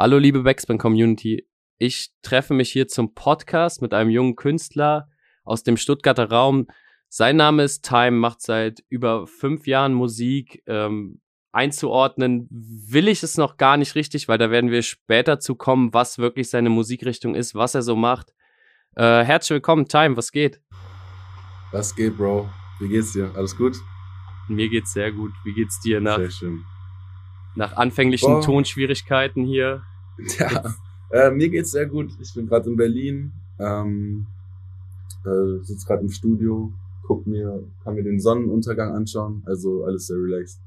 Hallo liebe Backspin Community. Ich treffe mich hier zum Podcast mit einem jungen Künstler aus dem Stuttgarter Raum. Sein Name ist Time, macht seit über fünf Jahren Musik. Ähm, einzuordnen will ich es noch gar nicht richtig, weil da werden wir später zu kommen, was wirklich seine Musikrichtung ist, was er so macht. Äh, herzlich willkommen, Time, was geht? Was geht, Bro? Wie geht's dir? Alles gut? Mir geht's sehr gut. Wie geht's dir nach, nach anfänglichen Boah. Tonschwierigkeiten hier? Ja, äh, mir geht's sehr gut. Ich bin gerade in Berlin, ähm, äh, sitze gerade im Studio, guck mir, kann mir den Sonnenuntergang anschauen. Also alles sehr relaxed.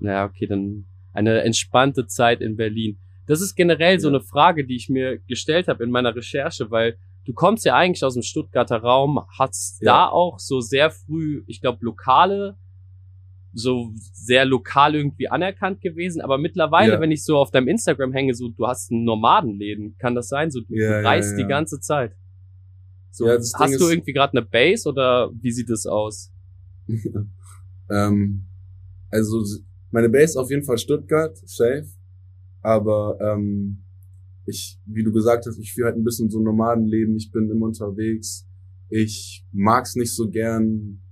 Naja, okay, dann eine entspannte Zeit in Berlin. Das ist generell ja. so eine Frage, die ich mir gestellt habe in meiner Recherche, weil du kommst ja eigentlich aus dem Stuttgarter Raum, hast ja. da auch so sehr früh, ich glaube, lokale, so sehr lokal irgendwie anerkannt gewesen, aber mittlerweile, ja. wenn ich so auf deinem Instagram hänge, so du hast ein Nomadenleben, kann das sein? So du, ja, reist die ganze Zeit. So, hast du irgendwie gerade eine Base oder wie sieht es aus? ähm, also meine Base auf jeden Fall Stuttgart, safe. Aber ähm, ich, wie du gesagt hast, ich führe halt ein bisschen so ein Nomadenleben. Ich bin immer unterwegs. Ich mag's nicht so gern,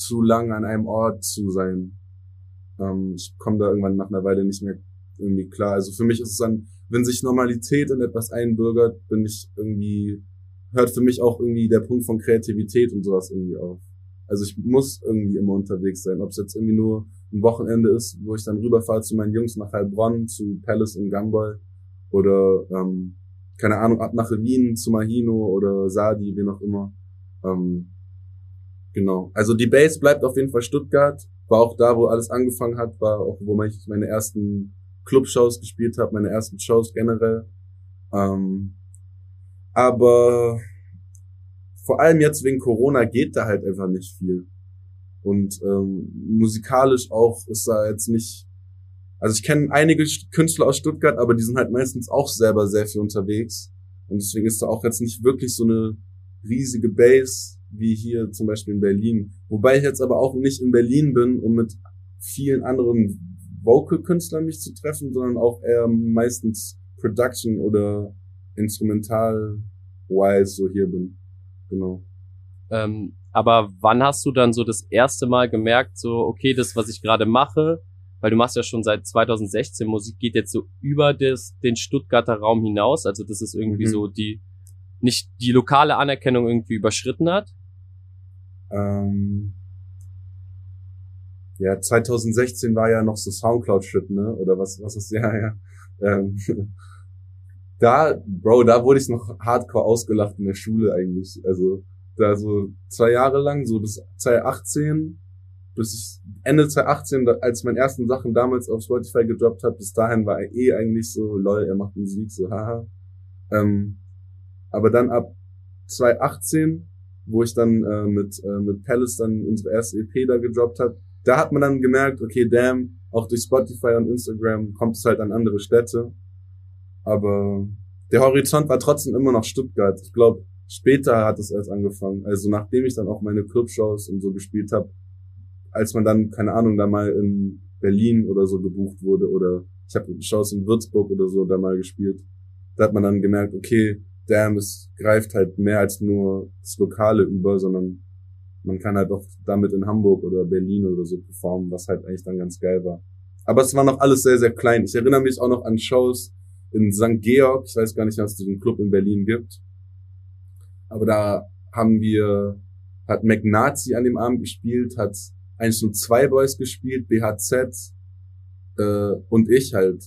zu lang an einem Ort zu sein. Ähm, ich komme da irgendwann nach einer Weile nicht mehr irgendwie klar. Also für mich ist es dann, wenn sich Normalität in etwas einbürgert, bin ich irgendwie, hört für mich auch irgendwie der Punkt von Kreativität und sowas irgendwie auf. Also ich muss irgendwie immer unterwegs sein, ob es jetzt irgendwie nur ein Wochenende ist, wo ich dann rüberfahre zu meinen Jungs nach Heilbronn, zu Palace in Gamboy oder ähm, keine Ahnung, ab nach Wien zu Mahino oder Sadi, wie noch immer. Ähm, genau. Also die Base bleibt auf jeden Fall Stuttgart. War auch da, wo alles angefangen hat, war auch, wo ich meine ersten Clubshows gespielt habe, meine ersten Shows generell. Ähm, aber vor allem jetzt wegen Corona geht da halt einfach nicht viel. Und ähm, musikalisch auch ist da jetzt nicht. Also ich kenne einige Künstler aus Stuttgart, aber die sind halt meistens auch selber sehr viel unterwegs. Und deswegen ist da auch jetzt nicht wirklich so eine riesige Base wie hier zum Beispiel in Berlin. Wobei ich jetzt aber auch nicht in Berlin bin, um mit vielen anderen Vocal-Künstlern mich zu treffen, sondern auch eher meistens Production oder Instrumental-wise so hier bin. Genau. Ähm, aber wann hast du dann so das erste Mal gemerkt, so, okay, das, was ich gerade mache, weil du machst ja schon seit 2016 Musik, geht jetzt so über das, den Stuttgarter Raum hinaus, also das ist irgendwie mhm. so die, nicht die lokale Anerkennung irgendwie überschritten hat? Ähm, ja, 2016 war ja noch so Soundcloud-Shit, ne? Oder was, was ist, ja, ja. Ähm, da, Bro, da wurde ich noch hardcore ausgelacht in der Schule eigentlich. Also, da so zwei Jahre lang, so bis 2018, bis ich Ende 2018, als meine ersten Sachen damals auf Spotify gedroppt habe, bis dahin war er eh eigentlich so, lol, er macht Musik, so haha. Ähm, aber dann ab 2018, wo ich dann äh, mit, äh, mit Palace dann unsere erste EP da gedroppt habe, da hat man dann gemerkt, okay, damn, auch durch Spotify und Instagram kommt es halt an andere Städte. Aber der Horizont war trotzdem immer noch Stuttgart. Ich glaube, Später hat es erst angefangen. Also nachdem ich dann auch meine Clubshows und so gespielt habe, als man dann, keine Ahnung, da mal in Berlin oder so gebucht wurde oder ich habe Shows in Würzburg oder so da mal gespielt, da hat man dann gemerkt, okay, damn, es greift halt mehr als nur das Lokale über, sondern man kann halt auch damit in Hamburg oder Berlin oder so performen, was halt eigentlich dann ganz geil war. Aber es war noch alles sehr, sehr klein. Ich erinnere mich auch noch an Shows in St. Georg. Ich weiß gar nicht, was es diesen Club in Berlin gibt. Aber da haben wir, hat McNazi an dem Abend gespielt, hat 102 Boys gespielt, BHZ äh, und ich halt.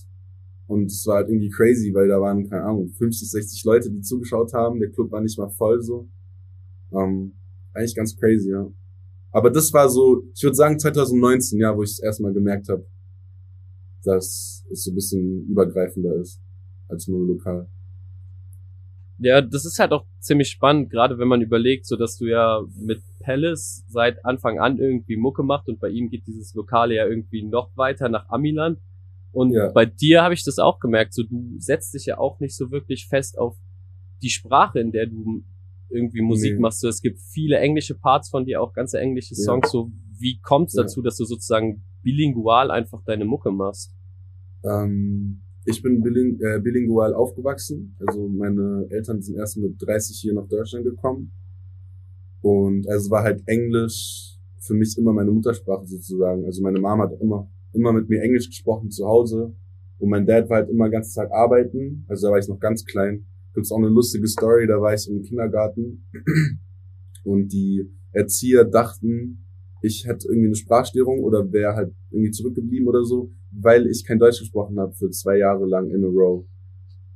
Und es war halt irgendwie crazy, weil da waren, keine Ahnung, 50, 60 Leute, die zugeschaut haben. Der Club war nicht mal voll so. Ähm, eigentlich ganz crazy, ja. Aber das war so, ich würde sagen 2019, ja, wo ich es erstmal gemerkt habe, dass es so ein bisschen übergreifender ist als nur lokal. Ja, das ist halt auch ziemlich spannend, gerade wenn man überlegt, so dass du ja mit Palace seit Anfang an irgendwie Mucke macht und bei ihm geht dieses Lokale ja irgendwie noch weiter nach Amiland. Und ja. bei dir habe ich das auch gemerkt, so du setzt dich ja auch nicht so wirklich fest auf die Sprache, in der du irgendwie Musik nee. machst. So, es gibt viele englische Parts von dir, auch ganze englische Songs. Ja. So, wie kommt es dazu, dass du sozusagen bilingual einfach deine Mucke machst? Ähm, ich bin biling äh, bilingual aufgewachsen. Also meine Eltern sind erst mit 30 hier nach Deutschland gekommen. Und also war halt Englisch für mich immer meine Muttersprache sozusagen. Also meine Mama hat immer, immer mit mir Englisch gesprochen zu Hause. Und mein Dad war halt immer ganze Zeit arbeiten. Also da war ich noch ganz klein. Gibt's auch eine lustige Story, da war ich im Kindergarten. Und die Erzieher dachten, ich hätte irgendwie eine Sprachstörung oder wäre halt irgendwie zurückgeblieben oder so, weil ich kein Deutsch gesprochen habe für zwei Jahre lang in a row.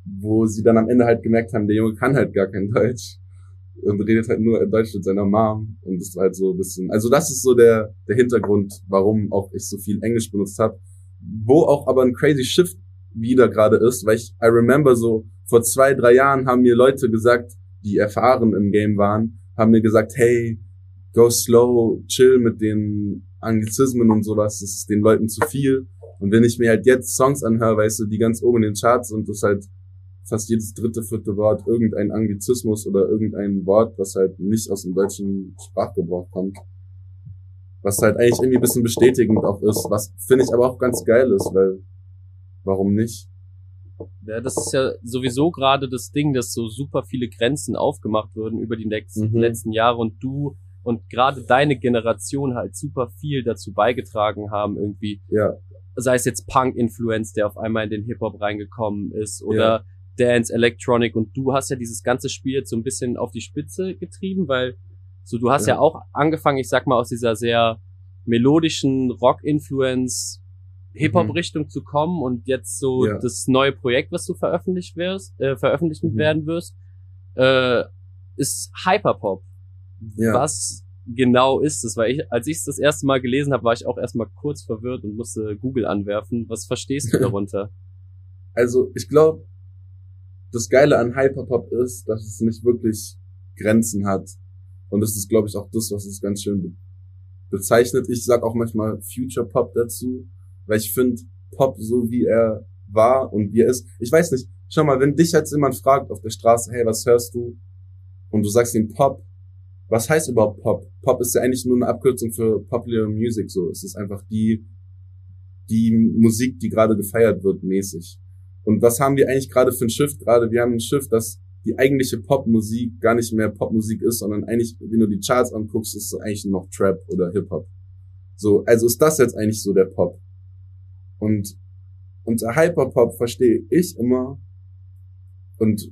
Wo sie dann am Ende halt gemerkt haben, der Junge kann halt gar kein Deutsch und redet halt nur Deutsch mit seiner Mom und war halt so ein bisschen, also das ist so der, der Hintergrund, warum auch ich so viel Englisch benutzt habe, wo auch aber ein crazy Shift wieder gerade ist, weil ich, I remember so, vor zwei, drei Jahren haben mir Leute gesagt, die erfahren im Game waren, haben mir gesagt, hey, go slow, chill mit den Anglizismen und sowas, das ist den Leuten zu viel. Und wenn ich mir halt jetzt Songs anhöre, weißt du, die ganz oben in den Charts sind, das halt fast jedes dritte, vierte Wort irgendein Anglizismus oder irgendein Wort, was halt nicht aus dem deutschen Sprachgebrauch kommt. Was halt eigentlich irgendwie ein bisschen bestätigend auch ist, was finde ich aber auch ganz geil ist, weil warum nicht? Ja, das ist ja sowieso gerade das Ding, dass so super viele Grenzen aufgemacht wurden über die letzten, mhm. letzten Jahre und du und gerade deine Generation halt super viel dazu beigetragen haben, irgendwie. Ja. Sei es jetzt Punk-Influence, der auf einmal in den Hip-Hop reingekommen ist, oder ja. Dance, Electronic und du hast ja dieses ganze Spiel jetzt so ein bisschen auf die Spitze getrieben, weil so du hast ja, ja auch angefangen, ich sag mal, aus dieser sehr melodischen Rock-Influence Hip-Hop-Richtung mhm. zu kommen und jetzt so ja. das neue Projekt, was du veröffentlicht wirst, äh, veröffentlichen mhm. werden wirst, äh, ist Hyperpop. Ja. Was genau ist es? Weil ich, als ich es das erste Mal gelesen habe, war ich auch erstmal kurz verwirrt und musste Google anwerfen. Was verstehst du darunter? Also ich glaube, das Geile an Hyperpop ist, dass es nicht wirklich Grenzen hat. Und das ist, glaube ich, auch das, was es ganz schön bezeichnet. Ich sag auch manchmal Future Pop dazu, weil ich finde, Pop, so wie er war und wie er ist, ich weiß nicht, schau mal, wenn dich jetzt jemand fragt auf der Straße, hey, was hörst du? Und du sagst ihm Pop, was heißt überhaupt Pop? Pop ist ja eigentlich nur eine Abkürzung für Popular Music, so. Es ist einfach die, die Musik, die gerade gefeiert wird, mäßig. Und was haben wir eigentlich gerade für ein Shift gerade? Wir haben ein Shift, dass die eigentliche Popmusik gar nicht mehr Popmusik ist, sondern eigentlich, wenn du die Charts anguckst, ist es eigentlich noch Trap oder Hip-Hop. So, also ist das jetzt eigentlich so der Pop. Und unter Hyperpop verstehe ich immer und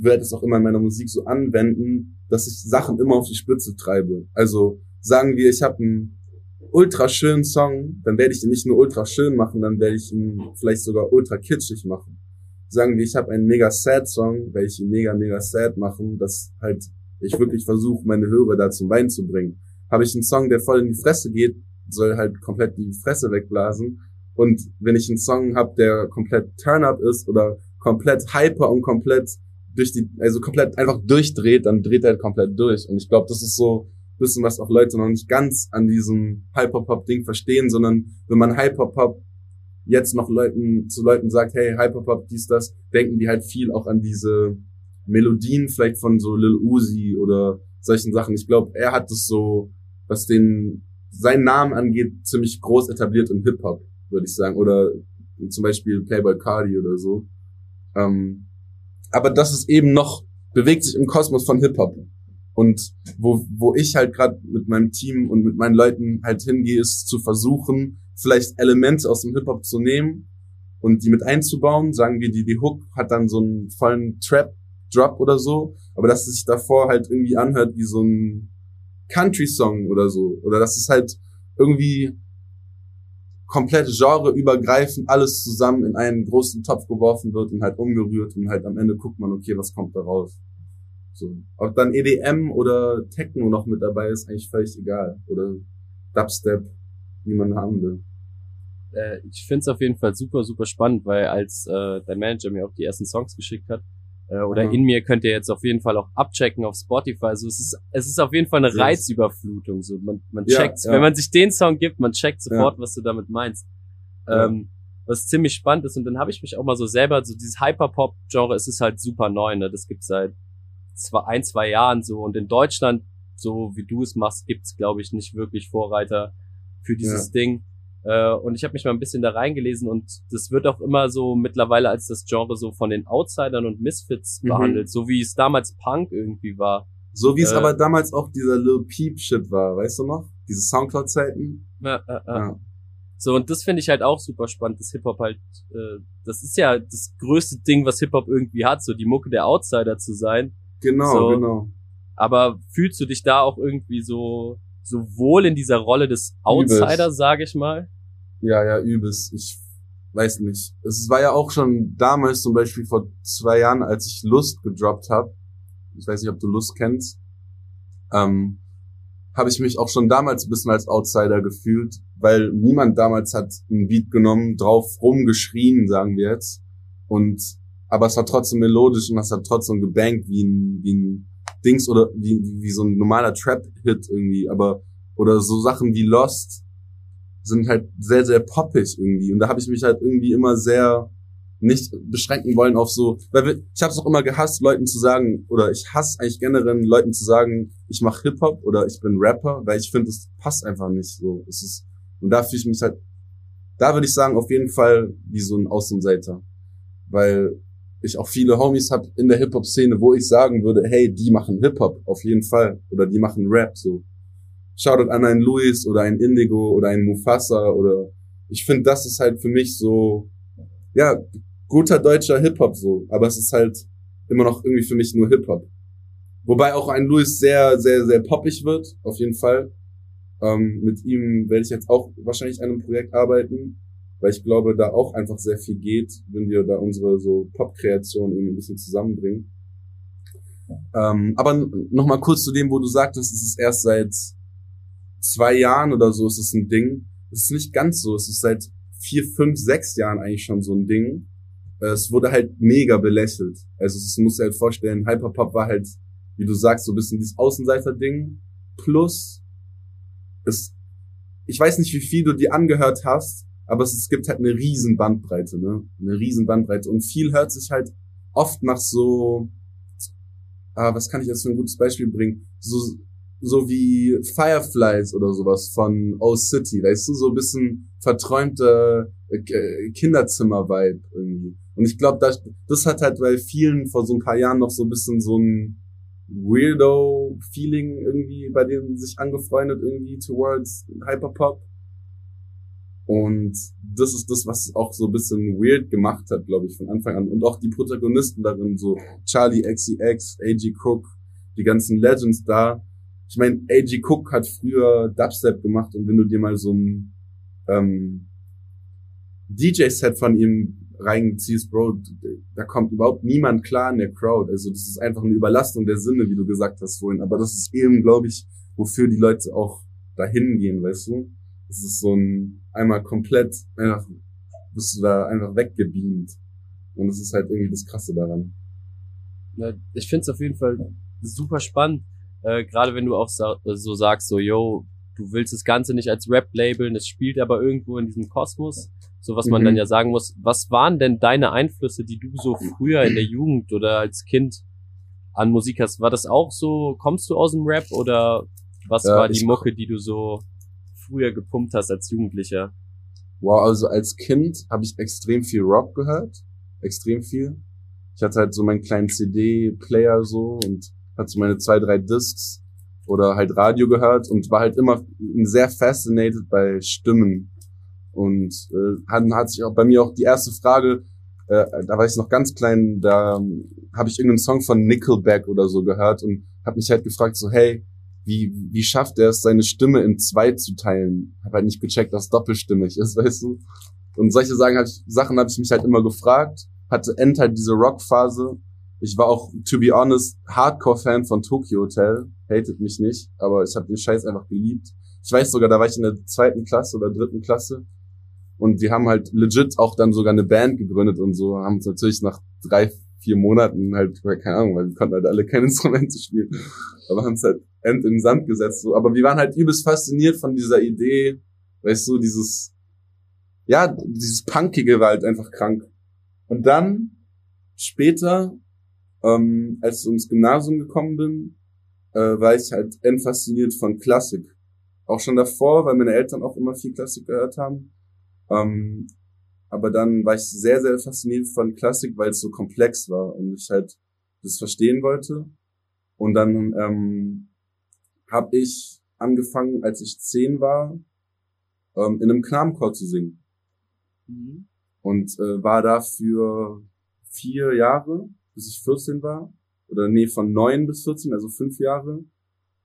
werde es auch immer in meiner Musik so anwenden, dass ich Sachen immer auf die Spitze treibe. Also sagen wir, ich habe einen ultra schönen Song, dann werde ich ihn nicht nur ultra schön machen, dann werde ich ihn vielleicht sogar ultra kitschig machen. Sagen wir, ich habe einen mega sad Song, werde ich ihn mega, mega sad machen, dass halt ich wirklich versuche, meine Hörer da zum Wein zu bringen. Habe ich einen Song, der voll in die Fresse geht, soll halt komplett die Fresse wegblasen. Und wenn ich einen Song habe, der komplett Turn-Up ist oder komplett hyper und komplett durch die, also komplett einfach durchdreht, dann dreht er halt komplett durch. Und ich glaube, das ist so bisschen, was auch Leute noch nicht ganz an diesem Hyperpop-Ding verstehen, sondern wenn man Hyperpop jetzt noch Leuten, zu Leuten sagt, hey, Hyperpop, dies, das, denken die halt viel auch an diese Melodien vielleicht von so Lil Uzi oder solchen Sachen. Ich glaube, er hat es so, was den, seinen Namen angeht, ziemlich groß etabliert im Hip-Hop, würde ich sagen. Oder zum Beispiel Playboy Cardi oder so. Ähm, aber das ist eben noch, bewegt sich im Kosmos von Hip-Hop. Und wo, wo ich halt gerade mit meinem Team und mit meinen Leuten halt hingehe, ist zu versuchen, vielleicht Elemente aus dem Hip-Hop zu nehmen und die mit einzubauen. Sagen wir, die, die Hook hat dann so einen vollen Trap-Drop oder so, aber dass es sich davor halt irgendwie anhört wie so ein Country-Song oder so. Oder dass es halt irgendwie komplett genreübergreifend alles zusammen in einen großen Topf geworfen wird und halt umgerührt und halt am Ende guckt man, okay, was kommt da raus. So. Ob dann EDM oder Techno noch mit dabei ist, eigentlich völlig egal. Oder Dubstep, wie man haben will. Äh, ich finde es auf jeden Fall super, super spannend, weil als äh, dein Manager mir auch die ersten Songs geschickt hat, äh, oder mhm. in mir könnt ihr jetzt auf jeden Fall auch abchecken auf Spotify. Also es ist, es ist auf jeden Fall eine Reizüberflutung. So man, man checkt, ja, ja. wenn man sich den Song gibt, man checkt sofort, ja. was du damit meinst. Ähm, was ziemlich spannend ist. Und dann habe ich mich auch mal so selber, so dieses Hyperpop-Genre, es ist halt super neu, ne? Das gibt's seit zwei, ein, zwei Jahren so. Und in Deutschland, so wie du es machst, gibt's glaube ich, nicht wirklich Vorreiter für dieses ja. Ding. Äh, und ich habe mich mal ein bisschen da reingelesen und das wird auch immer so mittlerweile als das Genre so von den Outsidern und Misfits Mhm. behandelt, so wie es damals Punk irgendwie war. So wie es Äh, aber damals auch dieser Lil Peep Shit war, weißt du noch? Diese Soundcloud-Zeiten. Ja, ja. Ja. So, und das finde ich halt auch super spannend, dass Hip-Hop halt, äh, das ist ja das größte Ding, was Hip-Hop irgendwie hat, so die Mucke der Outsider zu sein. Genau, So. genau. Aber fühlst du dich da auch irgendwie so, so wohl in dieser Rolle des Outsiders, sage ich mal? Ja, ja, übelst. Ich weiß nicht. Es war ja auch schon damals zum Beispiel vor zwei Jahren, als ich Lust gedroppt habe. Ich weiß nicht, ob du Lust kennst. Ähm, habe ich mich auch schon damals ein bisschen als Outsider gefühlt, weil niemand damals hat einen Beat genommen, drauf rumgeschrien, sagen wir jetzt. Und aber es war trotzdem melodisch und es hat trotzdem gebankt wie ein, wie ein Dings oder wie, wie, so ein normaler Trap-Hit irgendwie. Aber oder so Sachen wie Lost sind halt sehr, sehr poppig irgendwie. Und da habe ich mich halt irgendwie immer sehr nicht beschränken wollen auf so, weil wir, ich habe es auch immer gehasst, Leuten zu sagen, oder ich hasse eigentlich generell Leuten zu sagen, ich mache Hip-Hop oder ich bin Rapper, weil ich finde, es passt einfach nicht so. Es ist, und da fühle ich mich halt, da würde ich sagen, auf jeden Fall wie so ein Außenseiter. Weil ich auch viele Homies habe in der Hip-Hop-Szene, wo ich sagen würde, hey, die machen Hip-Hop, auf jeden Fall. Oder die machen Rap, so. Shoutout an einen Luis oder einen Indigo oder einen Mufasa oder ich finde, das ist halt für mich so, ja, guter deutscher Hip-Hop so, aber es ist halt immer noch irgendwie für mich nur Hip-Hop. Wobei auch ein Luis sehr, sehr, sehr poppig wird, auf jeden Fall. Ähm, mit ihm werde ich jetzt auch wahrscheinlich an einem Projekt arbeiten, weil ich glaube, da auch einfach sehr viel geht, wenn wir da unsere so Pop-Kreation irgendwie ein bisschen zusammenbringen. Ähm, aber nochmal kurz zu dem, wo du sagtest, es ist erst seit zwei Jahren oder so ist es ein Ding. Es ist nicht ganz so. Es ist seit vier, fünf, sechs Jahren eigentlich schon so ein Ding. Äh, Es wurde halt mega belächelt. Also es muss halt vorstellen, Hyperpop war halt, wie du sagst, so ein bisschen dieses Außenseiter-Ding. Plus, es, ich weiß nicht, wie viel du dir angehört hast, aber es, es gibt halt eine riesen Bandbreite, ne? Eine riesen Bandbreite. Und viel hört sich halt oft nach so, ah, was kann ich jetzt für ein gutes Beispiel bringen? So, so wie Fireflies oder sowas von O City, weißt du, so ein bisschen verträumte äh, Kinderzimmer-Vibe irgendwie. Und ich glaube, das, das hat halt bei vielen vor so ein paar Jahren noch so ein bisschen so ein Weirdo-Feeling irgendwie bei denen sich angefreundet irgendwie towards Hyperpop. Und das ist das, was auch so ein bisschen weird gemacht hat, glaube ich, von Anfang an. Und auch die Protagonisten darin, so Charlie XCX, A.G. Cook, die ganzen Legends da. Ich meine, A.G. Cook hat früher Dubstep gemacht und wenn du dir mal so ein ähm, DJ-Set von ihm reinziehst, Bro, da kommt überhaupt niemand klar in der Crowd. Also das ist einfach eine Überlastung der Sinne, wie du gesagt hast vorhin. Aber das ist eben, glaube ich, wofür die Leute auch dahin gehen, weißt du? Das ist so ein einmal komplett, einfach bist du da einfach weggebeamt. Und das ist halt irgendwie das Krasse daran. Ja, ich finde es auf jeden Fall super spannend, äh, gerade wenn du auch sa so sagst, so, yo, du willst das Ganze nicht als Rap labeln, es spielt aber irgendwo in diesem Kosmos. So was man Mhm. dann ja sagen muss, was waren denn deine Einflüsse, die du so früher in der Jugend oder als Kind an Musik hast? War das auch so, kommst du aus dem Rap oder was Ja, war die Mucke, die du so früher gepumpt hast als Jugendlicher? Wow, also als Kind habe ich extrem viel Rock gehört. Extrem viel. Ich hatte halt so meinen kleinen CD-Player so und hatte so meine zwei, drei Discs oder halt Radio gehört und war halt immer sehr fascinated bei Stimmen. Und äh, hat, hat sich auch bei mir auch die erste Frage, äh, da war ich noch ganz klein, da ähm, habe ich irgendeinen Song von Nickelback oder so gehört und habe mich halt gefragt so, hey, wie, wie schafft er es, seine Stimme in zwei zu teilen? Habe halt nicht gecheckt, dass doppelstimmig ist, weißt du? Und solche Sachen habe ich, Sachen habe ich mich halt immer gefragt. Hatte End halt diese Rock-Phase. Ich war auch, to be honest, Hardcore-Fan von Tokyo Hotel. Hatet mich nicht, aber ich habe den Scheiß einfach geliebt. Ich weiß sogar, da war ich in der zweiten Klasse oder dritten Klasse. Und wir haben halt legit auch dann sogar eine Band gegründet und so. Haben uns natürlich nach drei, vier Monaten halt, keine Ahnung, weil wir konnten halt alle keine Instrumente spielen. Aber haben es halt End in den Sand gesetzt. So. Aber wir waren halt übelst fasziniert von dieser Idee, weißt du, dieses, ja, dieses Punkige war halt einfach krank. Und dann, später, ähm, als ich ins Gymnasium gekommen bin, äh, war ich halt endfasziniert von Klassik. auch schon davor, weil meine Eltern auch immer viel Klassik gehört haben. Ähm, aber dann war ich sehr, sehr fasziniert von Klassik, weil es so komplex war und ich halt das verstehen wollte. Und dann ähm, habe ich angefangen, als ich zehn war, ähm, in einem Knabenchor zu singen. Mhm. Und äh, war da für vier Jahre, bis ich 14 war. Oder nee, von neun bis 14, also fünf Jahre.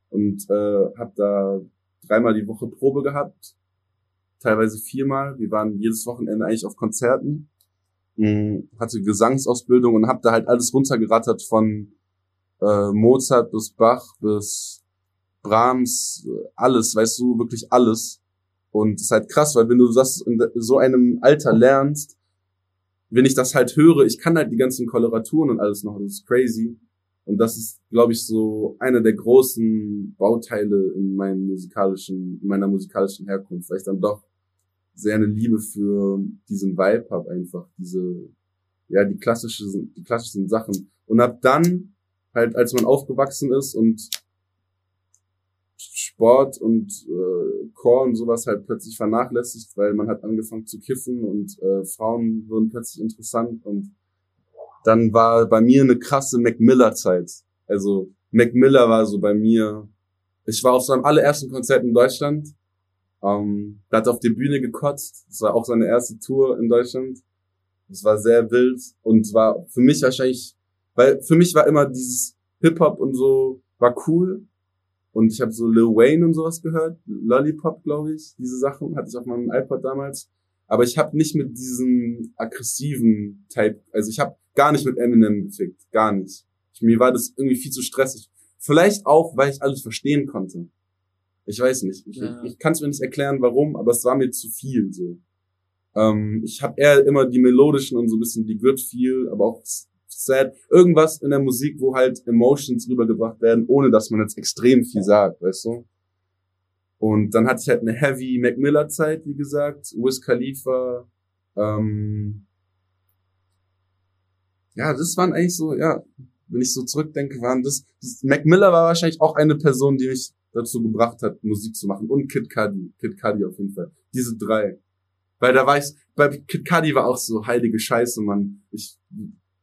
Und äh, habe da dreimal die Woche Probe gehabt, teilweise viermal. Wir waren jedes Wochenende eigentlich auf Konzerten, mhm. hatte Gesangsausbildung und habe da halt alles runtergerattert von äh, Mozart bis Bach bis Brahms, alles, weißt du, wirklich alles. Und das ist halt krass, weil wenn du das in so einem Alter lernst, wenn ich das halt höre, ich kann halt die ganzen Koloraturen und alles noch, das ist crazy. Und das ist, glaube ich, so einer der großen Bauteile in meinem musikalischen, in meiner musikalischen Herkunft, weil ich dann doch sehr eine Liebe für diesen Vibe habe einfach, diese, ja, die klassischen, die klassischen Sachen. Und ab dann, halt, als man aufgewachsen ist und Sport und äh, Chor und sowas halt plötzlich vernachlässigt, weil man hat angefangen zu kiffen und äh, Frauen wurden plötzlich interessant und dann war bei mir eine krasse Mac Miller Zeit. Also Mac Miller war so bei mir. Ich war auf seinem allerersten Konzert in Deutschland. Ähm, da hat auf die Bühne gekotzt. Das war auch seine erste Tour in Deutschland. Das war sehr wild und war für mich wahrscheinlich, weil für mich war immer dieses Hip Hop und so war cool. Und ich habe so Lil Wayne und sowas gehört, Lollipop, glaube ich, diese Sachen hatte ich auf meinem iPod damals. Aber ich habe nicht mit diesem aggressiven Type, also ich habe gar nicht mit Eminem gefickt, gar nicht. Ich, mir war das irgendwie viel zu stressig. Vielleicht auch, weil ich alles verstehen konnte. Ich weiß nicht. Ich, ja. ich kann es mir nicht erklären, warum, aber es war mir zu viel so. Ähm, ich habe eher immer die melodischen und so ein bisschen die Grid viel, aber auch sad. Irgendwas in der Musik, wo halt Emotions rübergebracht werden, ohne dass man jetzt extrem viel sagt, weißt du? Und dann hatte ich halt eine Heavy Mac Miller Zeit, wie gesagt, Wiz Khalifa, ähm, ja, das waren eigentlich so, ja, wenn ich so zurückdenke, waren das, das Mac Miller war wahrscheinlich auch eine Person, die mich dazu gebracht hat, Musik zu machen. Und Kid Cudi, Kid Cudi auf jeden Fall. Diese drei. Weil da war ich, bei Kid Cudi war auch so heilige Scheiße, Mann. Ich,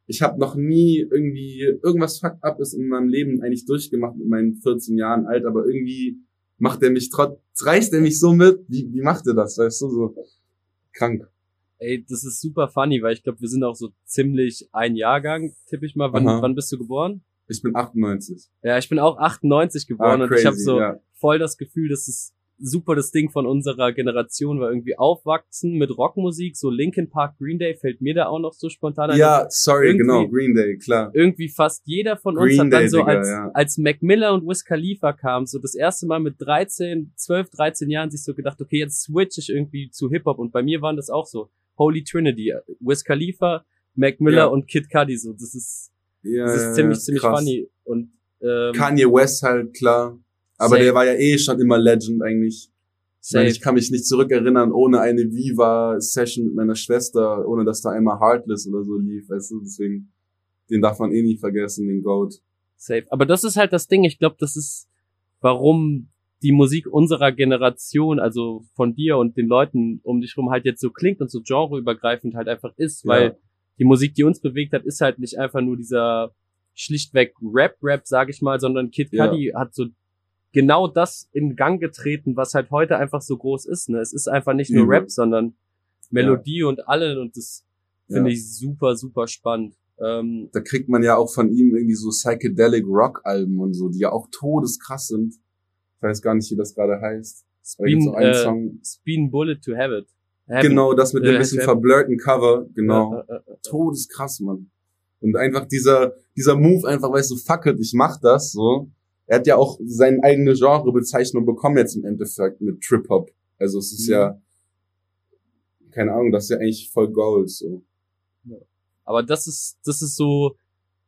ich habe noch nie irgendwie irgendwas fucked up ist in meinem Leben eigentlich durchgemacht mit meinen 14 Jahren alt, aber irgendwie macht er mich trotz, reißt er mich so mit. Wie, wie macht er das, weißt du, so krank. Ey, das ist super funny, weil ich glaube, wir sind auch so ziemlich ein Jahrgang, tippe ich mal. Wann, wann bist du geboren? Ich bin 98. Ja, ich bin auch 98 geboren ah, crazy, und ich habe so ja. voll das Gefühl, dass es super das Ding von unserer Generation war. Irgendwie aufwachsen mit Rockmusik, so Linkin Park, Green Day fällt mir da auch noch so spontan ein. Ja, sorry, irgendwie, genau, Green Day, klar. Irgendwie fast jeder von Green uns hat dann Day, so Digga, als, ja. als Mac Miller und Wiz Khalifa kam, so das erste Mal mit 13, 12, 13 Jahren sich so gedacht, okay, jetzt switch ich irgendwie zu Hip-Hop und bei mir waren das auch so. Holy Trinity, Wiz Khalifa, Mac Miller ja. und Kid Cudi, so, das ist, ja, das ist ziemlich, ziemlich krass. funny und, ähm, Kanye West halt, klar. Aber Safe. der war ja eh schon immer Legend eigentlich. Ich, meine, ich kann mich nicht zurückerinnern, ohne eine Viva-Session mit meiner Schwester, ohne dass da einmal Heartless oder so lief, weißt du, deswegen, den darf man eh nie vergessen, den Goat. Safe. Aber das ist halt das Ding, ich glaube, das ist, warum die Musik unserer Generation, also von dir und den Leuten um dich rum halt jetzt so klingt und so genreübergreifend halt einfach ist, weil ja. Die Musik, die uns bewegt hat, ist halt nicht einfach nur dieser schlichtweg Rap-Rap, sag ich mal, sondern Kid Cudi ja. hat so genau das in Gang getreten, was halt heute einfach so groß ist. Ne? Es ist einfach nicht nur mhm. Rap, sondern Melodie ja. und alle und das finde ja. ich super, super spannend. Ähm, da kriegt man ja auch von ihm irgendwie so Psychedelic Rock Alben und so, die ja auch todeskrass sind. Ich weiß gar nicht, wie das gerade heißt. Spin, so äh, Song. Spin Bullet to Have It. Have genau, das mit dem äh, bisschen verblurrten Cover, genau. Äh, äh, Todeskrass, Mann. Und einfach dieser, dieser Move einfach, weißt du, fuck it, ich mach das, so er hat ja auch seine eigene Genrebezeichnung bekommen jetzt im Endeffekt mit Trip Hop. Also es ist mhm. ja, keine Ahnung, das ist ja eigentlich voll Goals, so. Aber das ist, das ist so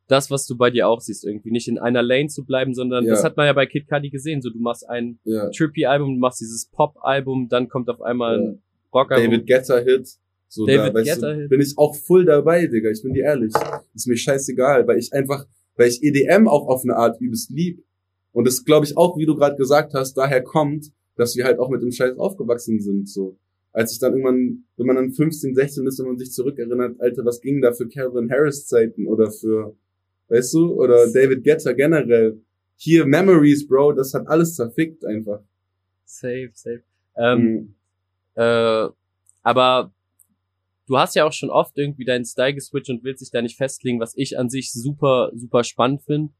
das, was du bei dir auch siehst, irgendwie nicht in einer Lane zu bleiben, sondern ja. das hat man ja bei Kid Cudi gesehen. So, du machst ein ja. Trippy-Album, du machst dieses Pop-Album, dann kommt auf einmal ja. ein Rock-Album. David Guetta-Hit. So, David da, Guetta Hit. bin ich auch voll dabei, Digga. Ich bin dir ehrlich. Ist mir scheißegal, weil ich einfach, weil ich EDM auch auf eine Art übelst lieb. Und das glaube ich auch, wie du gerade gesagt hast, daher kommt, dass wir halt auch mit dem Scheiß aufgewachsen sind, so. Als ich dann irgendwann, wenn man dann 15, 16 ist und man sich zurückerinnert, Alter, was ging da für Calvin Harris Zeiten oder für, weißt du, oder David Guetta generell. Hier Memories, Bro, das hat alles zerfickt einfach. Safe, safe. Ähm, mhm. Äh, aber du hast ja auch schon oft irgendwie deinen Style geswitcht und willst dich da nicht festlegen, was ich an sich super, super spannend finde.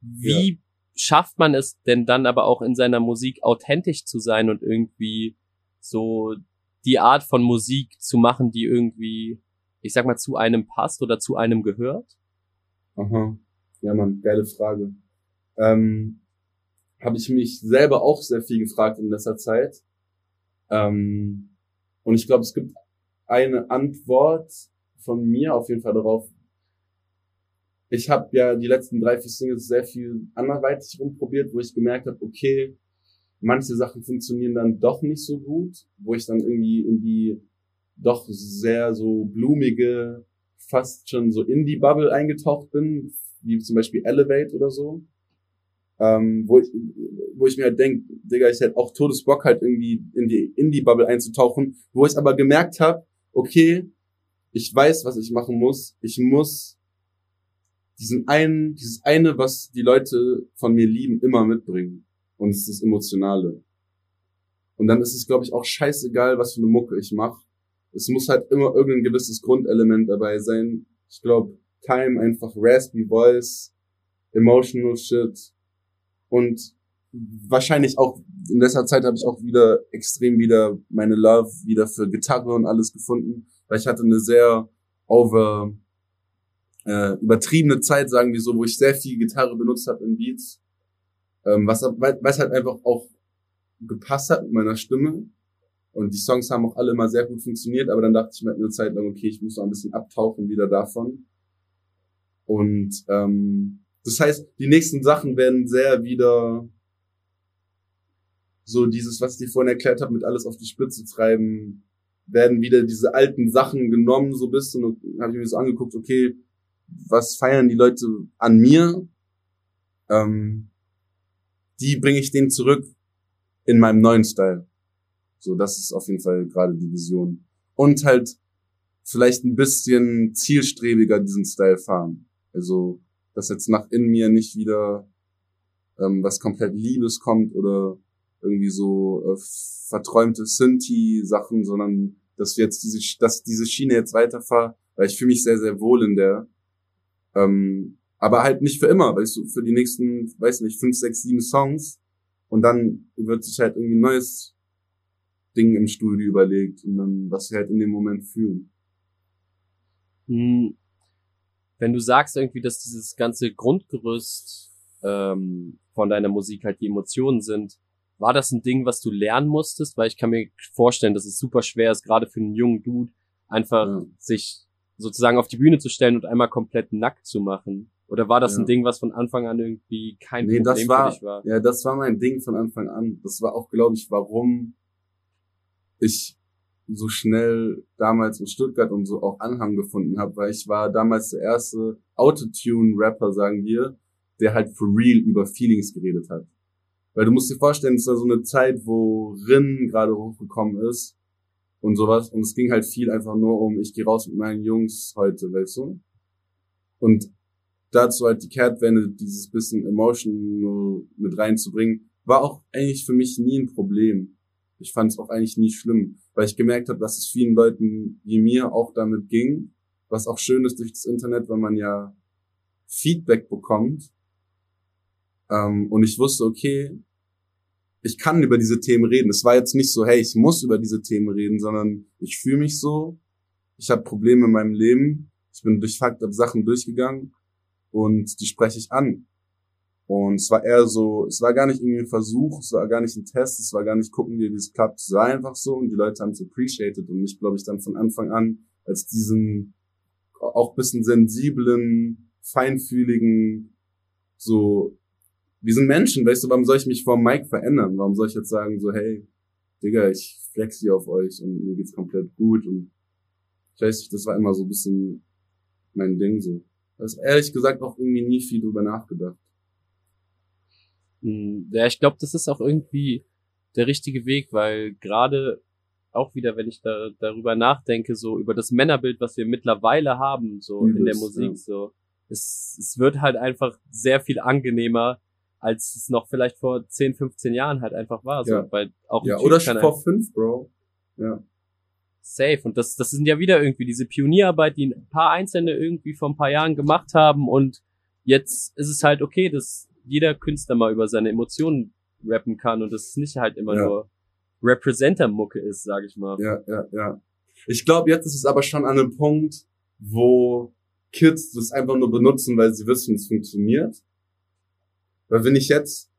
Wie ja. schafft man es denn dann aber auch in seiner Musik authentisch zu sein und irgendwie so die Art von Musik zu machen, die irgendwie, ich sag mal, zu einem passt oder zu einem gehört? Aha. Ja, man, geile Frage. Ähm, Habe ich mich selber auch sehr viel gefragt in letzter Zeit. Ähm, und ich glaube, es gibt eine Antwort von mir auf jeden Fall darauf. Ich habe ja die letzten drei, vier Singles sehr viel anderweitig rumprobiert, wo ich gemerkt habe, okay, manche Sachen funktionieren dann doch nicht so gut, wo ich dann irgendwie in die doch sehr so blumige, fast schon so Indie-Bubble eingetaucht bin, wie zum Beispiel Elevate oder so. Ähm, wo, ich, wo ich mir halt denk, Digga, ich hätte auch Todesbock halt irgendwie in die Indie-Bubble einzutauchen, wo ich aber gemerkt habe, okay, ich weiß, was ich machen muss. Ich muss diesen einen, dieses eine, was die Leute von mir lieben, immer mitbringen. Und es ist das Emotionale. Und dann ist es, glaube ich, auch scheißegal, was für eine Mucke ich mache. Es muss halt immer irgendein gewisses Grundelement dabei sein. Ich glaube, Time, einfach raspy Voice, emotional Shit. Und wahrscheinlich auch in letzter Zeit habe ich auch wieder extrem wieder meine Love wieder für Gitarre und alles gefunden, weil ich hatte eine sehr over äh, übertriebene Zeit, sagen wir so, wo ich sehr viel Gitarre benutzt habe in Beats, ähm, was was halt einfach auch gepasst hat mit meiner Stimme. Und die Songs haben auch alle immer sehr gut funktioniert, aber dann dachte ich mir eine Zeit lang, okay, ich muss noch ein bisschen abtauchen wieder davon. Und ähm, das heißt, die nächsten Sachen werden sehr wieder so dieses, was ich vorhin erklärt habe, mit alles auf die Spitze treiben, werden wieder diese alten Sachen genommen, so bist und habe ich mir so angeguckt, okay, was feiern die Leute an mir? Ähm, die bringe ich denen zurück in meinem neuen Style. So, das ist auf jeden Fall gerade die Vision. Und halt vielleicht ein bisschen zielstrebiger diesen Style fahren. Also, dass jetzt nach in mir nicht wieder ähm, was komplett Liebes kommt oder irgendwie so äh, verträumte Synthi-Sachen, sondern dass jetzt diese, dass diese Schiene jetzt weiterfahre, weil ich fühle mich sehr, sehr wohl in der. Ähm, aber halt nicht für immer, weißt du, für die nächsten, weiß nicht, fünf, sechs, sieben Songs. Und dann wird sich halt irgendwie ein neues Ding im Studio überlegt und dann, was wir halt in dem Moment fühlen. Hm. Wenn du sagst irgendwie, dass dieses ganze Grundgerüst ähm, von deiner Musik halt die Emotionen sind, war das ein Ding, was du lernen musstest? Weil ich kann mir vorstellen, dass es super schwer ist, gerade für einen jungen Dude, einfach ja. sich sozusagen auf die Bühne zu stellen und einmal komplett nackt zu machen. Oder war das ja. ein Ding, was von Anfang an irgendwie kein nee, Problem war, für dich war? Ja, das war mein Ding von Anfang an. Das war auch, glaube ich, warum ich so schnell damals in Stuttgart und so auch Anhang gefunden habe, weil ich war damals der erste Autotune-Rapper, sagen wir, der halt for real über Feelings geredet hat. Weil du musst dir vorstellen, es war so eine Zeit, wo Rin gerade hochgekommen ist und sowas. Und es ging halt viel einfach nur um, ich gehe raus mit meinen Jungs heute, weißt du? Und dazu halt die Kehrtwende, dieses bisschen Emotion mit reinzubringen, war auch eigentlich für mich nie ein Problem. Ich fand es auch eigentlich nie schlimm, weil ich gemerkt habe, dass es vielen Leuten wie mir auch damit ging, was auch schön ist durch das Internet, weil man ja Feedback bekommt ähm, und ich wusste, okay, ich kann über diese Themen reden. Es war jetzt nicht so, hey, ich muss über diese Themen reden, sondern ich fühle mich so. Ich habe Probleme in meinem Leben. Ich bin durch Fakt Sachen durchgegangen und die spreche ich an. Und es war eher so, es war gar nicht irgendwie ein Versuch, es war gar nicht ein Test, es war gar nicht gucken, wie es klappt. Es war einfach so und die Leute haben es appreciated und mich, glaube ich, dann von Anfang an als diesen auch bisschen sensiblen, feinfühligen, so wir sind Menschen, weißt du, warum soll ich mich vor Mike verändern? Warum soll ich jetzt sagen, so, hey, Digga, ich flex hier auf euch und mir geht's komplett gut und ich weiß nicht, das war immer so ein bisschen mein Ding so. Da ist ehrlich gesagt auch irgendwie nie viel drüber nachgedacht. Hm, ja, ich glaube, das ist auch irgendwie der richtige Weg, weil gerade auch wieder, wenn ich da darüber nachdenke, so über das Männerbild, was wir mittlerweile haben, so Übelst, in der Musik, ja. so es, es wird halt einfach sehr viel angenehmer, als es noch vielleicht vor 10, 15 Jahren halt einfach war. So, ja. weil auch ja, oder vor fünf, Bro. Ja. Safe. Und das, das sind ja wieder irgendwie diese Pionierarbeit, die ein paar Einzelne irgendwie vor ein paar Jahren gemacht haben. Und jetzt ist es halt okay, dass jeder Künstler mal über seine Emotionen rappen kann und das nicht halt immer ja. nur Representer-Mucke ist, sag ich mal. Ja, ja, ja. Ich glaube, jetzt ist es aber schon an einem Punkt, wo Kids das einfach nur benutzen, weil sie wissen, es funktioniert. Weil wenn ich jetzt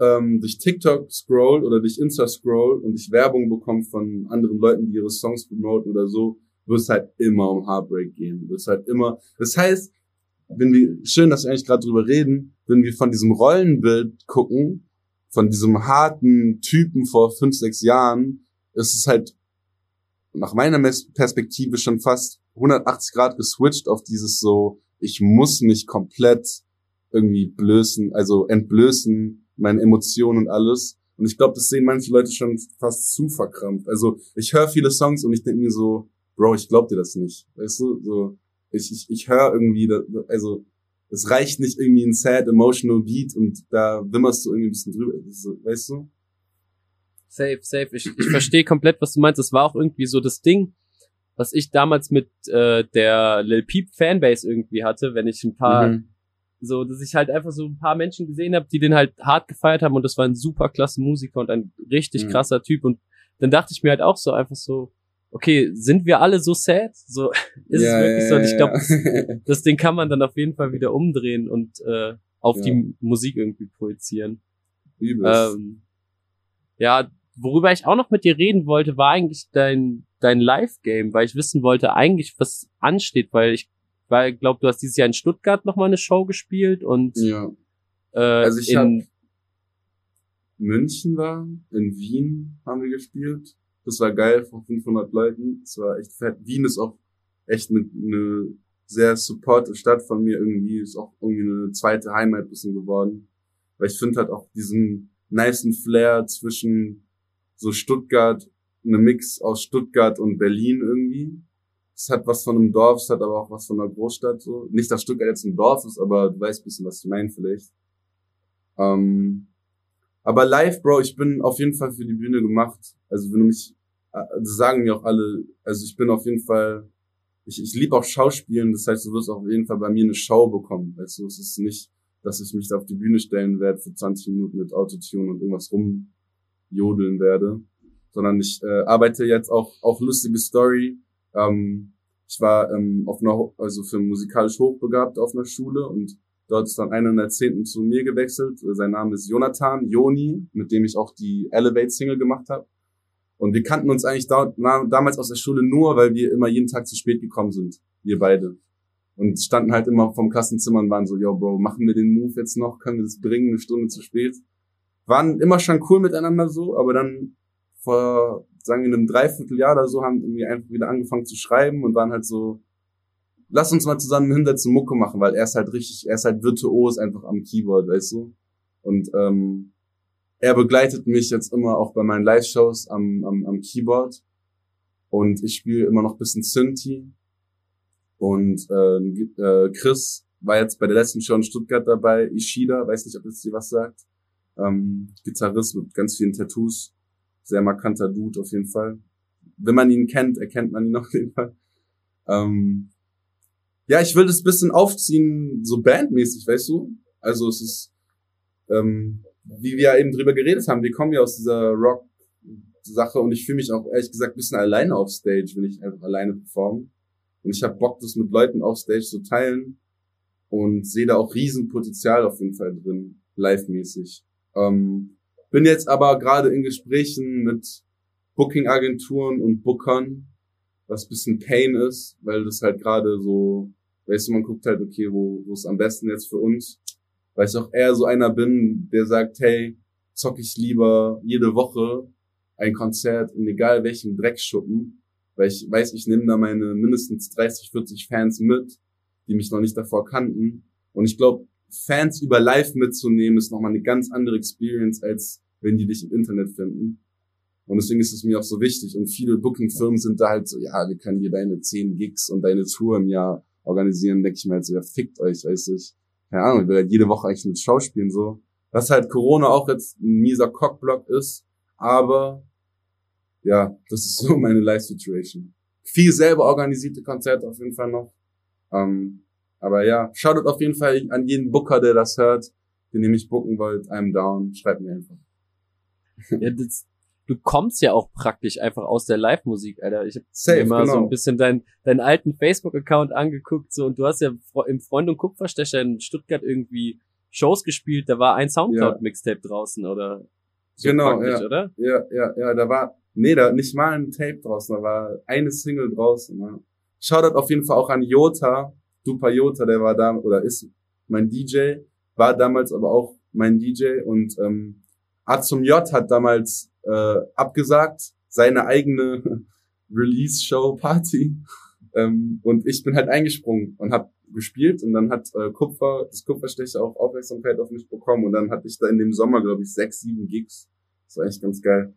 ähm, durch TikTok scroll oder durch Insta scroll und ich Werbung bekomme von anderen Leuten, die ihre Songs promoten oder so, wird es halt immer um Heartbreak gehen. Wird es halt immer. Das heißt, wenn wir, schön, dass wir eigentlich gerade drüber reden, wenn wir von diesem Rollenbild gucken, von diesem harten Typen vor fünf, sechs Jahren, ist es halt nach meiner Perspektive schon fast 180 Grad geswitcht auf dieses so, ich muss mich komplett irgendwie blößen, also entblößen, meine Emotionen und alles. Und ich glaube, das sehen manche Leute schon fast zu verkrampft. Also ich höre viele Songs und ich denke mir so, Bro, ich glaub dir das nicht. Weißt du, so ich ich, ich höre irgendwie, also es reicht nicht irgendwie ein sad emotional Beat und da wimmerst du irgendwie ein bisschen drüber, weißt du? Safe, safe. Ich, ich verstehe komplett, was du meinst. Das war auch irgendwie so das Ding, was ich damals mit äh, der Lil Peep Fanbase irgendwie hatte, wenn ich ein paar mhm. so, dass ich halt einfach so ein paar Menschen gesehen habe, die den halt hart gefeiert haben und das war ein super klasse Musiker und ein richtig mhm. krasser Typ und dann dachte ich mir halt auch so einfach so, okay, sind wir alle so sad? So ist ja, es wirklich ja, so. Und ich glaube, das, das, Ding kann man dann auf jeden Fall wieder umdrehen und äh, auf die Musik irgendwie projizieren. Ähm, ja, worüber ich auch noch mit dir reden wollte, war eigentlich dein dein Live-Game, weil ich wissen wollte eigentlich, was ansteht, weil ich weil glaube, du hast dieses Jahr in Stuttgart noch mal eine Show gespielt und ja. äh, also ich in München war, in Wien haben wir gespielt das war geil vor 500 Leuten. Das war echt fett. Wien ist auch echt eine, eine sehr supportive Stadt von mir irgendwie. Ist auch irgendwie eine zweite Heimat bisschen geworden. Weil ich finde halt auch diesen niceen Flair zwischen so Stuttgart, eine Mix aus Stuttgart und Berlin irgendwie. Es hat was von einem Dorf, es hat aber auch was von einer Großstadt so. Nicht, dass Stuttgart jetzt ein Dorf ist, aber du weißt bisschen, was ich meine vielleicht. Ähm, aber live, Bro, ich bin auf jeden Fall für die Bühne gemacht. Also wenn du mich, äh, das sagen mir auch alle, also ich bin auf jeden Fall, ich, ich liebe auch Schauspielen, das heißt, du wirst auf jeden Fall bei mir eine Show bekommen. Du, es ist nicht, dass ich mich da auf die Bühne stellen werde für 20 Minuten mit Autotune und irgendwas rumjodeln werde, sondern ich äh, arbeite jetzt auch, auch lustige Story. Ähm, ich war ähm, auf einer, also für musikalisch hochbegabt auf einer Schule und Dort ist dann einer in der zehnten zu mir gewechselt. Sein Name ist Jonathan, Joni, mit dem ich auch die Elevate-Single gemacht habe. Und wir kannten uns eigentlich da, na, damals aus der Schule nur, weil wir immer jeden Tag zu spät gekommen sind. Wir beide. Und standen halt immer vom Klassenzimmer und waren so, yo, Bro, machen wir den Move jetzt noch? Können wir das bringen? Eine Stunde zu spät. Waren immer schon cool miteinander so, aber dann vor, sagen wir, einem Dreivierteljahr oder so haben wir einfach wieder angefangen zu schreiben und waren halt so, lass uns mal zusammen hinsetzen, Mucke machen, weil er ist halt richtig, er ist halt virtuos einfach am Keyboard, weißt du? Und ähm, er begleitet mich jetzt immer auch bei meinen Live-Shows am, am, am Keyboard. Und ich spiele immer noch bisschen Synthi. Und äh, äh, Chris war jetzt bei der letzten Show in Stuttgart dabei. Ishida, weiß nicht, ob das dir was sagt. Ähm, Gitarrist mit ganz vielen Tattoos. Sehr markanter Dude auf jeden Fall. Wenn man ihn kennt, erkennt man ihn auf jeden Fall. Ähm, ja, ich will das bisschen aufziehen, so bandmäßig, weißt du? Also es ist, ähm, wie wir eben drüber geredet haben, wir kommen ja aus dieser Rock-Sache und ich fühle mich auch ehrlich gesagt bisschen alleine auf Stage, wenn ich einfach alleine performe. Und ich habe Bock, das mit Leuten auf Stage zu teilen und sehe da auch Riesenpotenzial auf jeden Fall drin, live-mäßig. Ähm, bin jetzt aber gerade in Gesprächen mit Booking-Agenturen und Bookern, was bisschen Pain ist, weil das halt gerade so, weißt du, man guckt halt, okay, wo, wo ist am besten jetzt für uns, weil ich auch eher so einer bin, der sagt, hey, zock ich lieber jede Woche ein Konzert in egal welchem Dreckschuppen, weil ich weiß, ich nehme da meine mindestens 30, 40 Fans mit, die mich noch nicht davor kannten. Und ich glaube, Fans über live mitzunehmen, ist nochmal eine ganz andere Experience, als wenn die dich im Internet finden. Und deswegen ist es mir auch so wichtig. Und viele Booking-Firmen sind da halt so, ja, wir können dir deine 10 Gigs und deine Tour im Jahr organisieren. Denke ich mir halt so, ja, fickt euch, weiß ich. Keine Ahnung, ich will halt jede Woche eigentlich mit Schauspielen so. Dass halt Corona auch jetzt ein mieser Cockblock ist. Aber, ja, das ist so meine Life-Situation. Viel selber organisierte Konzerte auf jeden Fall noch. Ähm, aber ja, schaut auf jeden Fall an jeden Booker, der das hört, den ihr mich booken wollt. I'm down. Schreibt mir einfach. Ja, das, du kommst ja auch praktisch einfach aus der Live-Musik, Alter. Ich habe mir mal genau. so ein bisschen deinen deinen alten Facebook-Account angeguckt so und du hast ja im Freund und Kupferstecher in Stuttgart irgendwie Shows gespielt. Da war ein Soundcloud-Mixtape ja. draußen oder so genau, ja. oder? Ja, ja, ja. Da war nee, da nicht mal ein Tape draußen. Da war eine Single draußen. Ja. Shoutout auf jeden Fall auch an Jota, Dupa Jota, der war da oder ist mein DJ, war damals aber auch mein DJ und ähm, A zum J hat damals äh, abgesagt, seine eigene Release-Show-Party. Ähm, und ich bin halt eingesprungen und habe gespielt und dann hat äh, Kupfer, das Kupferstecher auch Aufmerksamkeit auf mich bekommen und dann hatte ich da in dem Sommer, glaube ich, sechs, sieben Gigs. Das war echt ganz geil.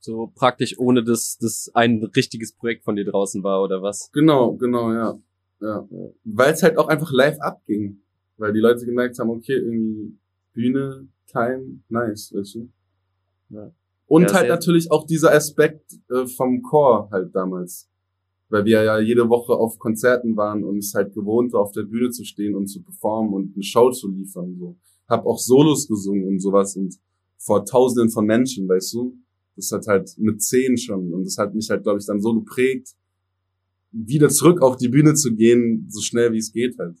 So praktisch ohne dass das ein richtiges Projekt von dir draußen war oder was? Genau, genau, ja. ja. Weil es halt auch einfach live abging. Weil die Leute gemerkt haben, okay, irgendwie Bühne, Time, nice, weißt du? Ja. Und ja, halt natürlich auch dieser Aspekt äh, vom Chor halt damals. Weil wir ja jede Woche auf Konzerten waren und ich halt gewohnt war, auf der Bühne zu stehen und zu performen und eine Show zu liefern. So. Hab auch Solos gesungen und sowas und vor tausenden von Menschen, weißt du? Das hat halt mit zehn schon und das hat mich halt, glaube ich, dann so geprägt, wieder zurück auf die Bühne zu gehen, so schnell wie es geht halt.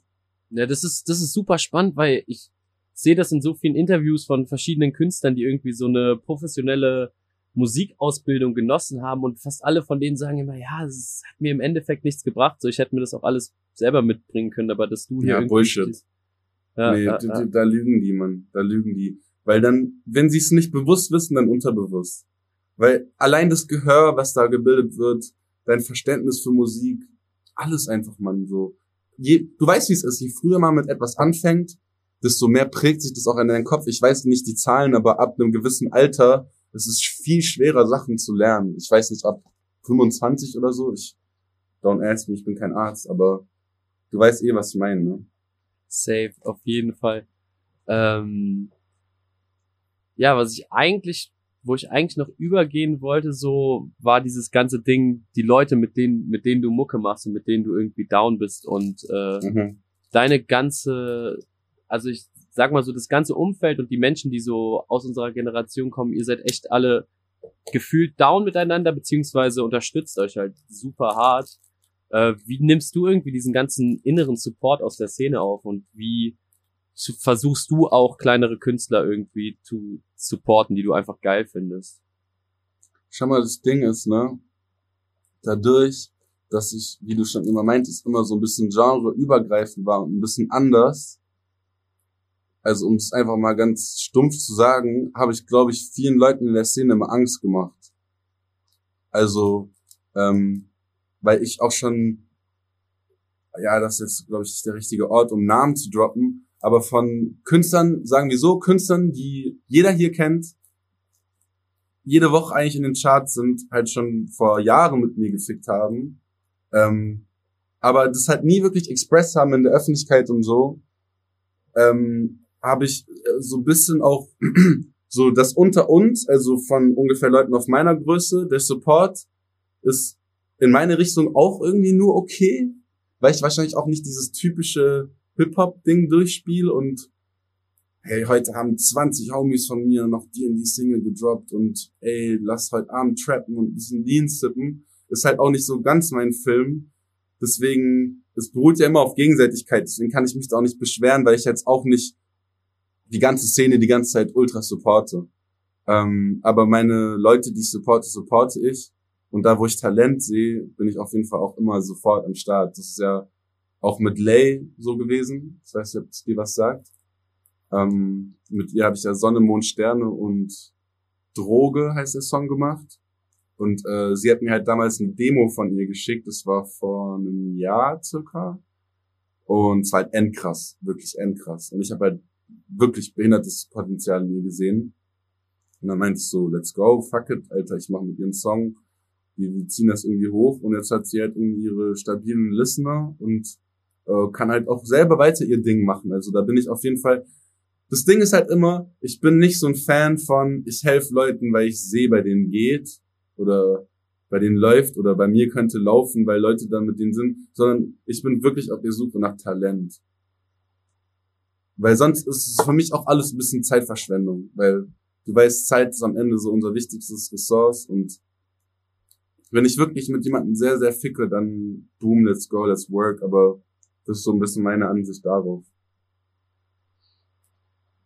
Ja, das ist, das ist super spannend, weil ich sehe das in so vielen Interviews von verschiedenen Künstlern, die irgendwie so eine professionelle Musikausbildung genossen haben und fast alle von denen sagen immer, ja, es hat mir im Endeffekt nichts gebracht, so ich hätte mir das auch alles selber mitbringen können, aber dass du hier Ja, Bullshit. Ja, nee, ja, ja. da lügen die, man, da lügen die. Weil dann, wenn sie es nicht bewusst wissen, dann unterbewusst. Weil allein das Gehör, was da gebildet wird, dein Verständnis für Musik, alles einfach, man, so. Je, du weißt, wie es ist, je früher man mit etwas anfängt, desto mehr prägt sich das auch in deinen Kopf. Ich weiß nicht die Zahlen, aber ab einem gewissen Alter ist es viel schwerer, Sachen zu lernen. Ich weiß nicht, ab 25 oder so. Ich don't ask me, ich bin kein Arzt, aber du weißt eh, was ich meine, ne? Safe, auf jeden Fall. Ähm, ja, was ich eigentlich, wo ich eigentlich noch übergehen wollte, so war dieses ganze Ding, die Leute, mit denen, mit denen du Mucke machst und mit denen du irgendwie down bist und äh, mhm. deine ganze also ich sag mal so, das ganze Umfeld und die Menschen, die so aus unserer Generation kommen, ihr seid echt alle gefühlt down miteinander, beziehungsweise unterstützt euch halt super hart. Äh, wie nimmst du irgendwie diesen ganzen inneren Support aus der Szene auf und wie versuchst du auch kleinere Künstler irgendwie zu supporten, die du einfach geil findest? Schau mal, das Ding ist, ne, dadurch, dass ich, wie du schon immer meintest, immer so ein bisschen genreübergreifend war und ein bisschen anders, also um es einfach mal ganz stumpf zu sagen, habe ich, glaube ich, vielen Leuten in der Szene immer Angst gemacht. Also, ähm, weil ich auch schon, ja, das ist jetzt, glaube ich, der richtige Ort, um Namen zu droppen, aber von Künstlern, sagen wir so, Künstlern, die jeder hier kennt, jede Woche eigentlich in den Charts sind, halt schon vor Jahren mit mir gefickt haben, ähm, aber das halt nie wirklich express haben in der Öffentlichkeit und so, ähm, habe ich äh, so ein bisschen auch so das unter uns, also von ungefähr Leuten auf meiner Größe, der Support ist in meine Richtung auch irgendwie nur okay, weil ich wahrscheinlich auch nicht dieses typische Hip-Hop-Ding durchspiele und hey, heute haben 20 Homies von mir noch die in die Single gedroppt und ey, lass heute Abend trappen und ein bisschen Lean sippen. Ist halt auch nicht so ganz mein Film. Deswegen, es beruht ja immer auf Gegenseitigkeit. Deswegen kann ich mich da auch nicht beschweren, weil ich jetzt auch nicht die ganze Szene die ganze Zeit ultra supporte. Ähm, aber meine Leute, die ich supporte, supporte ich. Und da, wo ich Talent sehe, bin ich auf jeden Fall auch immer sofort am Start. Das ist ja auch mit Lay so gewesen. Das heißt, ob es dir was sagt. Ähm, mit ihr habe ich ja Sonne, Mond, Sterne und Droge heißt der Song gemacht. Und äh, sie hat mir halt damals eine Demo von ihr geschickt. Das war vor einem Jahr circa. Und es war halt endkrass, wirklich endkrass. Und ich habe halt wirklich behindertes Potenzial in ihr gesehen. Und dann meinte ich so, let's go, fuck it, Alter, ich mache mit ihr einen Song. Wir, wir ziehen das irgendwie hoch und jetzt hat sie halt irgendwie ihre stabilen Listener und äh, kann halt auch selber weiter ihr Ding machen. Also da bin ich auf jeden Fall. Das Ding ist halt immer, ich bin nicht so ein Fan von, ich helfe Leuten, weil ich sehe, bei denen geht oder bei denen läuft oder bei mir könnte laufen, weil Leute dann mit denen sind, sondern ich bin wirklich auf der Suche nach Talent. Weil sonst ist es für mich auch alles ein bisschen Zeitverschwendung, weil du weißt, Zeit ist am Ende so unser wichtigstes Ressource und wenn ich wirklich mit jemandem sehr, sehr ficke, dann boom, let's go, let's work, aber das ist so ein bisschen meine Ansicht darauf.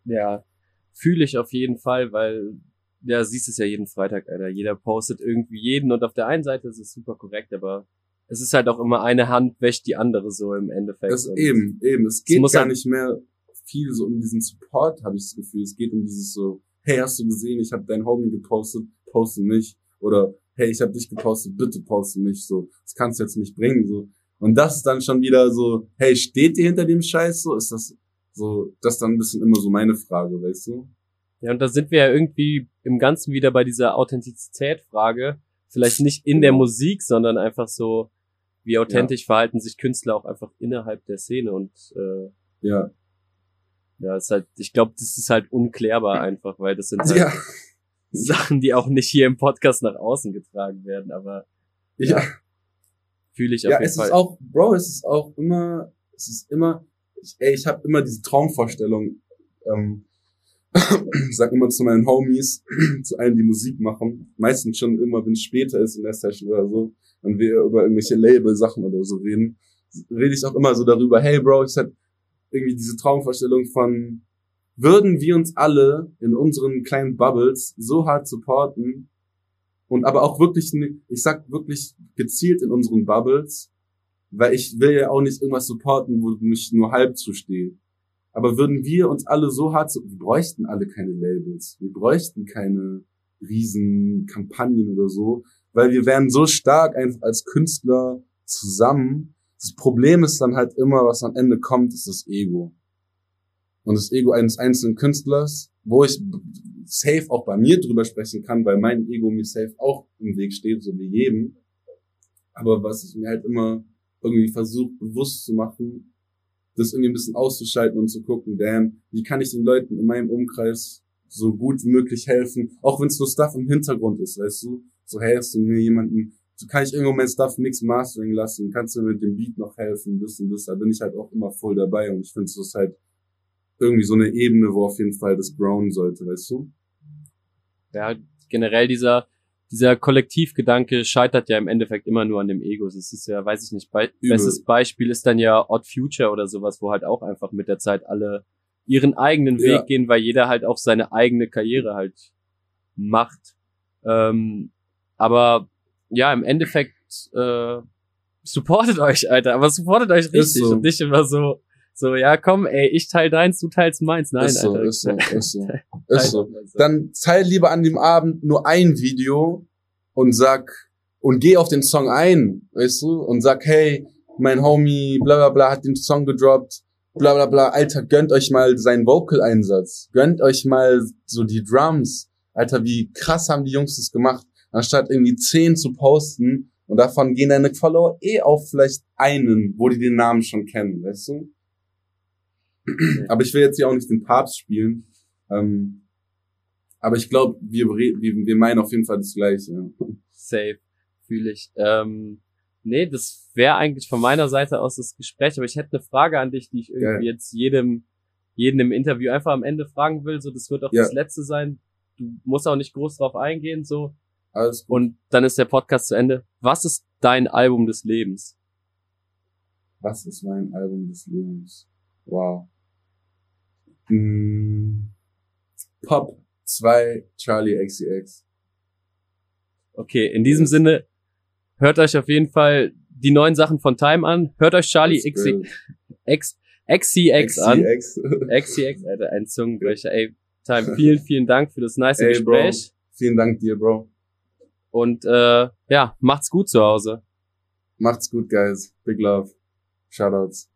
Ja, fühle ich auf jeden Fall, weil ja, siehst es ja jeden Freitag, Alter. Jeder postet irgendwie jeden und auf der einen Seite ist es super korrekt, aber es ist halt auch immer eine Hand wäscht die andere so im Endeffekt. Das eben, eben. Es geht gar halt nicht mehr viel so um diesen Support, habe ich das Gefühl. Es geht um dieses so, hey, hast du gesehen, ich habe dein Homie gepostet, poste mich. Oder hey, ich habe dich gepostet, bitte poste mich. So, das kannst du jetzt nicht bringen. So, und das ist dann schon wieder so, hey, steht ihr hinter dem Scheiß so? Ist das so, das ist dann ein bisschen immer so meine Frage, weißt du? Ja, und da sind wir ja irgendwie im Ganzen wieder bei dieser Authentizität-Frage. Vielleicht nicht in der genau. Musik, sondern einfach so, wie authentisch ja. verhalten sich Künstler auch einfach innerhalb der Szene und äh, ja. Ja, ist halt, ich glaube, das ist halt unklärbar einfach, weil das sind halt ja. Sachen, die auch nicht hier im Podcast nach außen getragen werden, aber ja. ja fühle ich auf ja, jeden es Fall. Ist auch, Bro, es ist auch immer, es ist immer, ich, ey, ich habe immer diese Traumvorstellung, ähm, ich sag immer zu meinen Homies, zu allen, die Musik machen, meistens schon immer, wenn es später ist in der Session oder so, und wir über irgendwelche Label-Sachen oder so reden, rede ich auch immer so darüber, hey Bro, ich hatte irgendwie diese Traumvorstellung von, würden wir uns alle in unseren kleinen Bubbles so hart supporten, und aber auch wirklich, ich sag wirklich gezielt in unseren Bubbles, weil ich will ja auch nicht irgendwas supporten, wo mich nur halb zustehe. Aber würden wir uns alle so hart, wir bräuchten alle keine Labels, wir bräuchten keine riesen Kampagnen oder so, weil wir wären so stark einfach als Künstler zusammen. Das Problem ist dann halt immer, was am Ende kommt, ist das Ego. Und das Ego eines einzelnen Künstlers, wo ich safe auch bei mir drüber sprechen kann, weil mein Ego mir safe auch im Weg steht, so wie jedem. Aber was ich mir halt immer irgendwie versuche bewusst zu machen, das irgendwie ein bisschen auszuschalten und zu gucken, damn, wie kann ich den Leuten in meinem Umkreis so gut wie möglich helfen, auch wenn es nur Stuff im Hintergrund ist, weißt du? So, hey, hast du mir jemanden, kann ich irgendwo mein Stuff mix mastering lassen, kannst du mir mit dem Beat noch helfen, das und das, da bin ich halt auch immer voll dabei und ich finde es halt irgendwie so eine Ebene, wo auf jeden Fall das grown sollte, weißt du? Ja, generell dieser, dieser Kollektivgedanke scheitert ja im Endeffekt immer nur an dem Ego. Das ist ja, weiß ich nicht, be Übel. bestes Beispiel ist dann ja Odd Future oder sowas, wo halt auch einfach mit der Zeit alle ihren eigenen Weg ja. gehen, weil jeder halt auch seine eigene Karriere halt macht. Ähm, aber ja, im Endeffekt äh, supportet euch, Alter, aber supportet euch richtig so. und nicht immer so, so, ja, komm, ey, ich teile deins, du teilst meins. Nein, ist so, Alter. Ist so, ist so, ist so. Dann teil lieber an dem Abend nur ein Video und sag, und geh auf den Song ein, weißt du, und sag, hey, mein Homie, bla bla bla, hat den Song gedroppt, bla bla bla, Alter, gönnt euch mal seinen Vocal-Einsatz, gönnt euch mal so die Drums, Alter, wie krass haben die Jungs das gemacht, anstatt irgendwie zehn zu posten und davon gehen deine Follower eh auf vielleicht einen, wo die den Namen schon kennen, weißt du? aber ich will jetzt hier auch nicht den Papst spielen. Ähm, aber ich glaube, wir, wir, wir meinen auf jeden Fall das Gleiche. Safe, fühle ich. Ähm, nee, das wäre eigentlich von meiner Seite aus das Gespräch, aber ich hätte eine Frage an dich, die ich irgendwie ja. jetzt jedem, jedem im Interview einfach am Ende fragen will. So, das wird auch ja. das letzte sein. Du musst auch nicht groß drauf eingehen, so. Alles gut. Und dann ist der Podcast zu Ende. Was ist dein Album des Lebens? Was ist mein Album des Lebens? Wow. Hm, Pop 2 Charlie XCX. Okay, in diesem Sinne, hört euch auf jeden Fall die neuen Sachen von Time an. Hört euch Charlie XCX XCX an. XCX, Alter, ein Zungenbrecher. Ey, Time, vielen, vielen Dank für das nice Ey, Gespräch. Bro. Vielen Dank dir, Bro. Und äh, ja, macht's gut zu Hause. Macht's gut, guys. Big love. Shoutouts.